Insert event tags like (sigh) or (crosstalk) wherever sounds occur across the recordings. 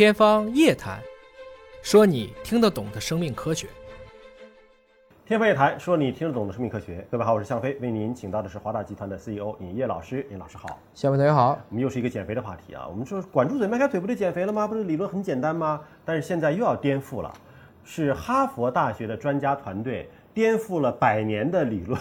天方夜谭，说你听得懂的生命科学。天方夜谭，说你听得懂的生命科学。各位好，我是向飞，为您请到的是华大集团的 CEO 尹烨老师。尹老师好，向飞同学好。我们又是一个减肥的话题啊。我们说管住嘴，迈开腿不就减肥了吗？不是理论很简单吗？但是现在又要颠覆了，是哈佛大学的专家团队颠覆了百年的理论，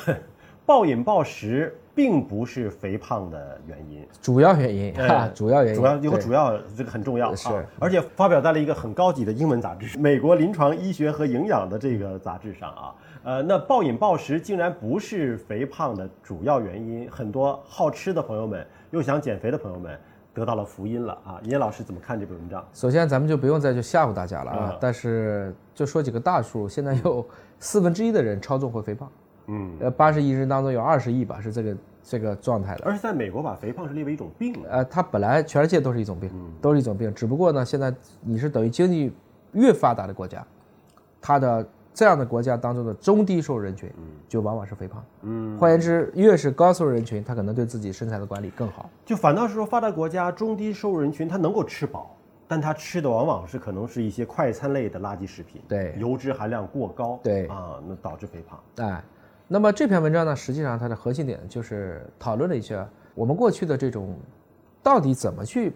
暴饮暴食并不是肥胖的原因。主要原因呃哈，主要原因，主要有个主要，这个很重要，是啊而且发表在了一个很高级的英文杂志《美国临床医学和营养》的这个杂志上啊。呃，那暴饮暴食竟然不是肥胖的主要原因，很多好吃的朋友们又想减肥的朋友们得到了福音了啊！尹老师怎么看这篇文章？首先咱们就不用再去吓唬大家了啊嗯，但是就说几个大数，现在有四分之一的人超重或肥胖，嗯，呃，八十亿人当中有二十亿吧是这个这个状态的。而且在美国把肥胖是列为一种病了。呃，它本来全世界都是一种病，都是一种病，只不过呢，现在你是等于经济越发达的国家，它的这样的国家当中的中低收入人群，就往往是肥胖。嗯，换言之，越是高收入人群，他可能对自己身材的管理更好。就反倒是说，发达国家中低收入人群他能够吃饱，但他吃的往往是可能是一些快餐类的垃圾食品，对油脂含量过高，对啊，那导致肥胖。哎，那么这篇文章呢，实际上它的核心点就是讨论了一下我们过去的这种到底怎么去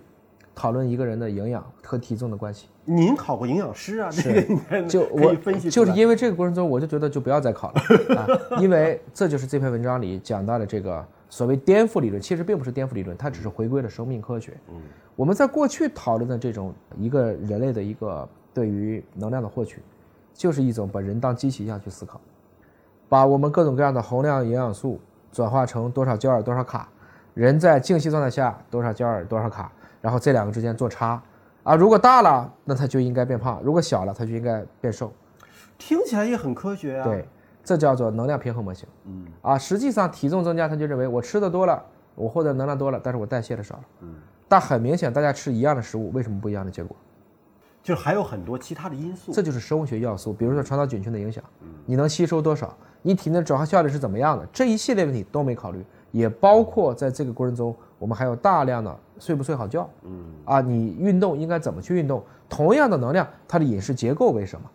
讨论一个人的营养和体重的关系。您考过营养师啊？这个你看就我分析就是因为这个过程中，我就觉得就不要再考了啊，因为这就是这篇文章里讲到的这个所谓颠覆理论，其实并不是颠覆理论，它只是回归了生命科学。嗯，我们在过去讨论的这种一个人类的一个对于能量的获取，就是一种把人当机器一样去思考，把我们各种各样的宏量营养素转化成多少焦耳多少卡，人在静息状态下多少焦耳多少卡，然后这两个之间做差啊，如果大了，那它就应该变胖；如果小了，它就应该变瘦。听起来也很科学啊。对，这叫做能量平衡模型。嗯啊，实际上体重增加，他就认为我吃的多了，我获得能量多了，但是我代谢的少了。嗯，但很明显，大家吃一样的食物，为什么不一样的结果？就是还有很多其他的因素。这就是生物学要素，比如说传导菌群的影响，你能吸收多少，你体内的转化效率是怎么样的，这一系列问题都没考虑，也包括在这个过程中，我们还有大量的睡不睡好觉，嗯啊，你运动应该怎么去运动？同样的能量，它的饮食结构为什么？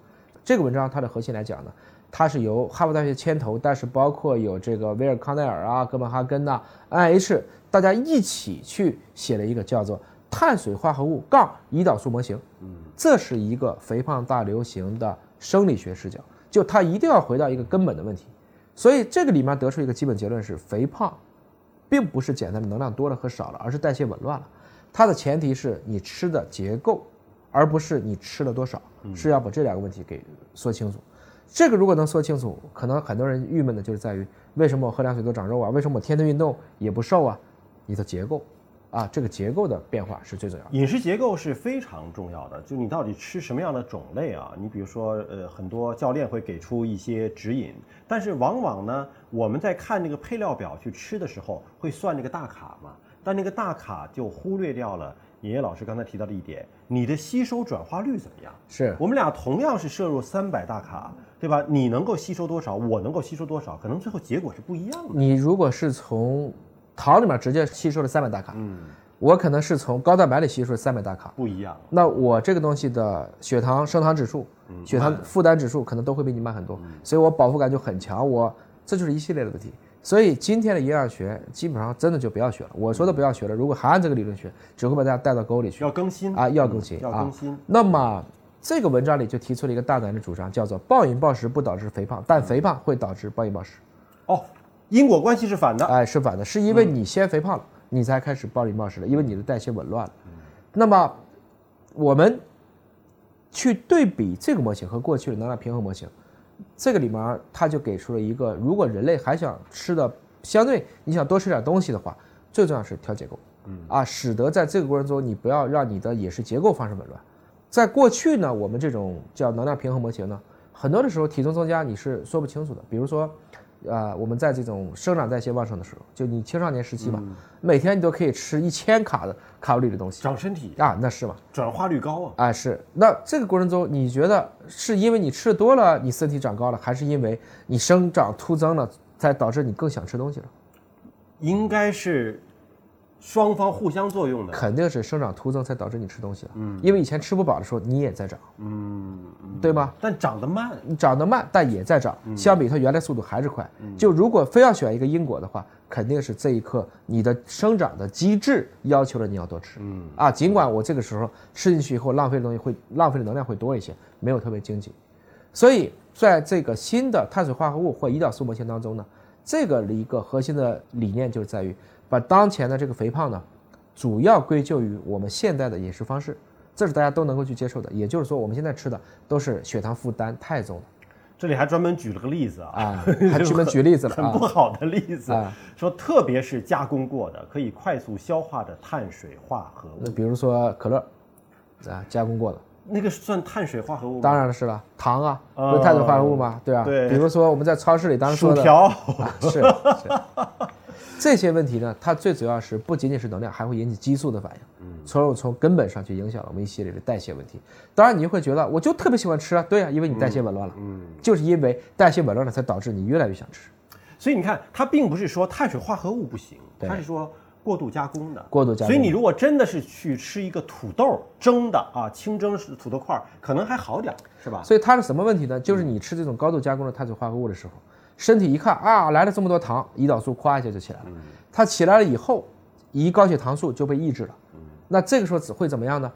这个文章它的核心来讲呢，它是由哈佛大学牵头，但是包括有这个威尔康奈尔啊、哥本哈根呐、NIH 大家一起去写了一个叫做碳水化合物杠胰岛素模型。嗯这是一个肥胖大流行的生理学视角，就它一定要回到一个根本的问题。所以这个里面得出一个基本结论是，肥胖并不是简单的能量多了和少了，而是代谢紊乱了。它的前提是你吃的结构，而不是你吃了多少，是要把这两个问题给说清楚。这个如果能说清楚，可能很多人郁闷的就是在于，为什么我喝凉水都长肉啊？为什么我天天运动也不瘦啊？你的结构，啊，这个结构的变化是最重要的。饮食结构是非常重要的，就你到底吃什么样的种类啊？你比如说，呃，很多教练会给出一些指引，但是往往呢，我们在看那个配料表去吃的时候，会算那个大卡嘛，但那个大卡就忽略掉了爷爷老师刚才提到的一点，你的吸收转化率怎么样？是我们俩同样是摄入三百大卡，对吧？你能够吸收多少，我能够吸收多少，可能最后结果是不一样的。你如果是从糖里面直接吸收了三百大卡，嗯，我可能是从高蛋白里吸收了三百大卡，不一样。那我这个东西的血糖升糖指数、血糖负担指数可能都会比你慢很多，所以我饱腹感就很强。我这就是一系列的问题。所以今天的营养学基本上真的就不要学了。我说的不要学了，如果还按这个理论学，只会把大家带到沟里去要更新啊，要更新要啊更新。那么这个文章里就提出了一个大胆的主张，叫做暴饮暴食不导致肥胖，但肥胖会导致暴饮暴食。哦，因果关系是反的。哎，是反的，是因为你先肥胖了，你才开始暴饮暴食的，因为你的代谢紊乱了。那么我们去对比这个模型和过去的能量平衡模型，这个里面它就给出了一个，如果人类还想吃的相对你想多吃点东西的话，最重要是调结构，嗯啊，使得在这个过程中你不要让你的饮食结构发生紊乱。在过去呢，我们这种叫能量平衡模型呢，很多的时候体重增加你是说不清楚的，比如说。呃，我们在这种生长代谢旺盛的时候，就你青少年时期嘛，每天你都可以吃一千卡的卡路里的东西长身体，啊，那是嘛？转化率高啊。啊，是。那这个过程中，你觉得是因为你吃的多了，你身体长高了，还是因为你生长突增了，才导致你更想吃东西了？应该是双方互相作用的。肯定是生长突增才导致你吃东西的。嗯，因为以前吃不饱的时候你也在长，嗯，对吗？但长得慢，长得慢，但也在长，相比它原来速度还是快。就如果非要选一个因果的话，肯定是这一刻你的生长的机制要求了你要多吃。嗯啊，尽管我这个时候吃进去以后浪费的东西会浪费的能量会多一些，没有特别经济，所以在这个新的碳水化合物或胰岛素模型当中呢，这个一个核心的理念就是在于把当前的这个肥胖呢，主要归咎于我们现代的饮食方式，这是大家都能够去接受的。也就是说，我们现在吃的都是血糖负担太重了。这里还专门举了个例子啊，啊，还专门举例子了 (laughs) 很不啊。好的例子啊，说特别是加工过的、可以快速消化的碳水化合物，那比如说可乐，啊，加工过的，那个算碳水化合物吗？当然是了，糖啊，哦不是碳水化合物吗？对啊？对比如说我们在超市里当时说的，薯条，啊，是是，(laughs) 这些问题呢，它最主要是不仅仅是能量，还会引起激素的反应，嗯，从而从根本上去影响了我们一系列的代谢问题。当然，你就会觉得我就特别喜欢吃啊，对啊，因为你代谢紊乱了，嗯，就是因为代谢紊乱了，才导致你越来越想吃。所以你看，它并不是说碳水化合物不行，它是说过度加工的。过度加工所以你如果真的是去吃一个土豆蒸的啊，清蒸是土豆块儿，可能还好点儿，是吧？所以它是什么问题呢？就是你吃这种高度加工的碳水化合物的时候，身体一看啊，来了这么多糖，胰岛素夸一下就起来了。它起来了以后，胰高血糖素就被抑制了。那这个时候只会怎么样呢？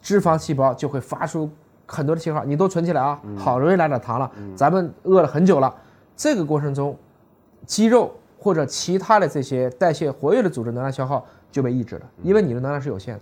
脂肪细胞就会发出很多的信号，你都存起来啊，好容易来点糖了，咱们饿了很久了。这个过程中，肌肉或者其他的这些代谢活跃的组织能量消耗就被抑制了，因为你的能量是有限的。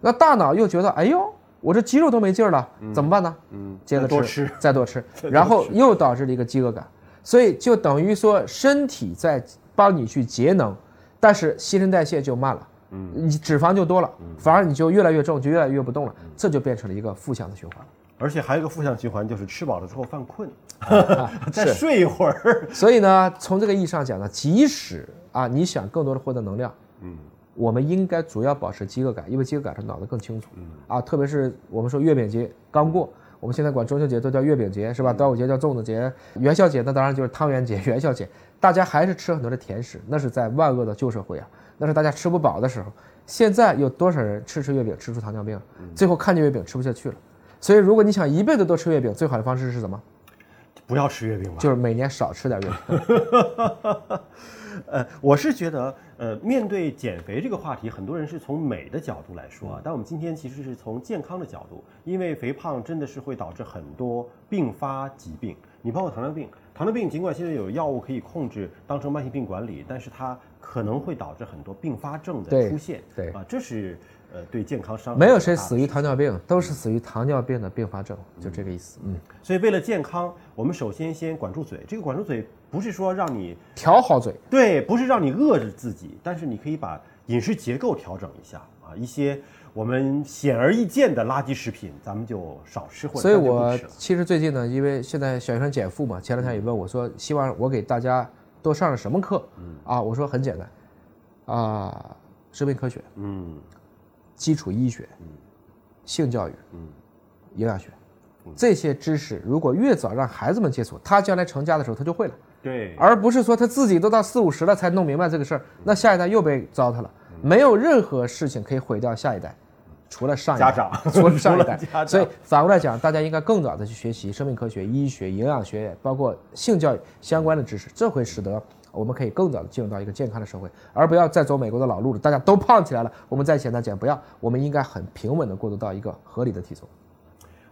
那大脑又觉得，哎呦，我这肌肉都没劲儿了，怎么办呢？嗯，接着再多吃，吃，再多吃，(laughs) 然后又导致了一个饥饿感，所以就等于说身体在帮你去节能，但是新陈代谢就慢了，嗯，你脂肪就多了，反而你就越来越重，就越来越不动了，这就变成了一个负向的循环。而且还有一个负向循环，就是吃饱了之后犯困，(laughs) (laughs) 啊再，睡一会儿。所以呢，从这个意义上讲呢，即使啊你想更多的获得能量，嗯，我们应该主要保持饥饿感，因为饥饿感是脑子更清楚，啊，特别是我们说月饼节刚过。我们现在管中秋节都叫月饼节，是吧？端午节叫粽子节，元宵节那当然就是汤圆节、(laughs) 元宵节。大家还是吃很多的甜食，那是在万恶的旧社会啊，那是大家吃不饱的时候。现在有多少人吃吃月饼吃出糖尿病，最后看见月饼吃不下去了。所以，如果你想一辈子都吃月饼，最好的方式是什么？不要吃月饼吧。就是每年少吃点月饼。(laughs) 呃，我是觉得，呃，面对减肥这个话题，很多人是从美的角度来说啊，但我们今天其实是从健康的角度，因为肥胖真的是会导致很多并发疾病，你包括糖尿病。糖尿病尽管现在有药物可以控制，当成慢性病管理，但是它可能会导致很多并发症的出现。对啊，这是呃对健康伤害没有谁死于糖尿病，都是死于糖尿病的并发症，就这个意思。嗯，所以为了健康，我们首先先管住嘴。这个管住嘴不是说让你调好嘴。对，不是让你饿着自己，但是你可以把饮食结构调整一下啊，一些我们显而易见的垃圾食品，咱们就少吃或者所以我其实最近呢，因为现在小学生减负嘛，前两天也问我说，希望我给大家多上了什么课？嗯啊，我说很简单，啊，生命科学、嗯基础医学、性教育、嗯。营养学，这些知识如果越早让孩子们接触，他将来成家的时候他就会了。对，而不是说他自己都到四五十了才弄明白这个事儿，那下一代又被糟蹋了。没有任何事情可以毁掉下一代，除了上一代家长。(laughs) 除了上一代。(laughs) 所以反过来讲，大家应该更早的去学习生命科学、医学、营养学，包括性教育相关的知识，这会使得我们可以更早的进入到一个健康的社会，而不要再走美国的老路了。大家都胖起来了，我们再简单减，不要，我们应该很平稳的过渡到一个合理的体重。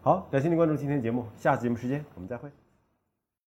好，感谢您关注今天节目，下次节目时间我们再会。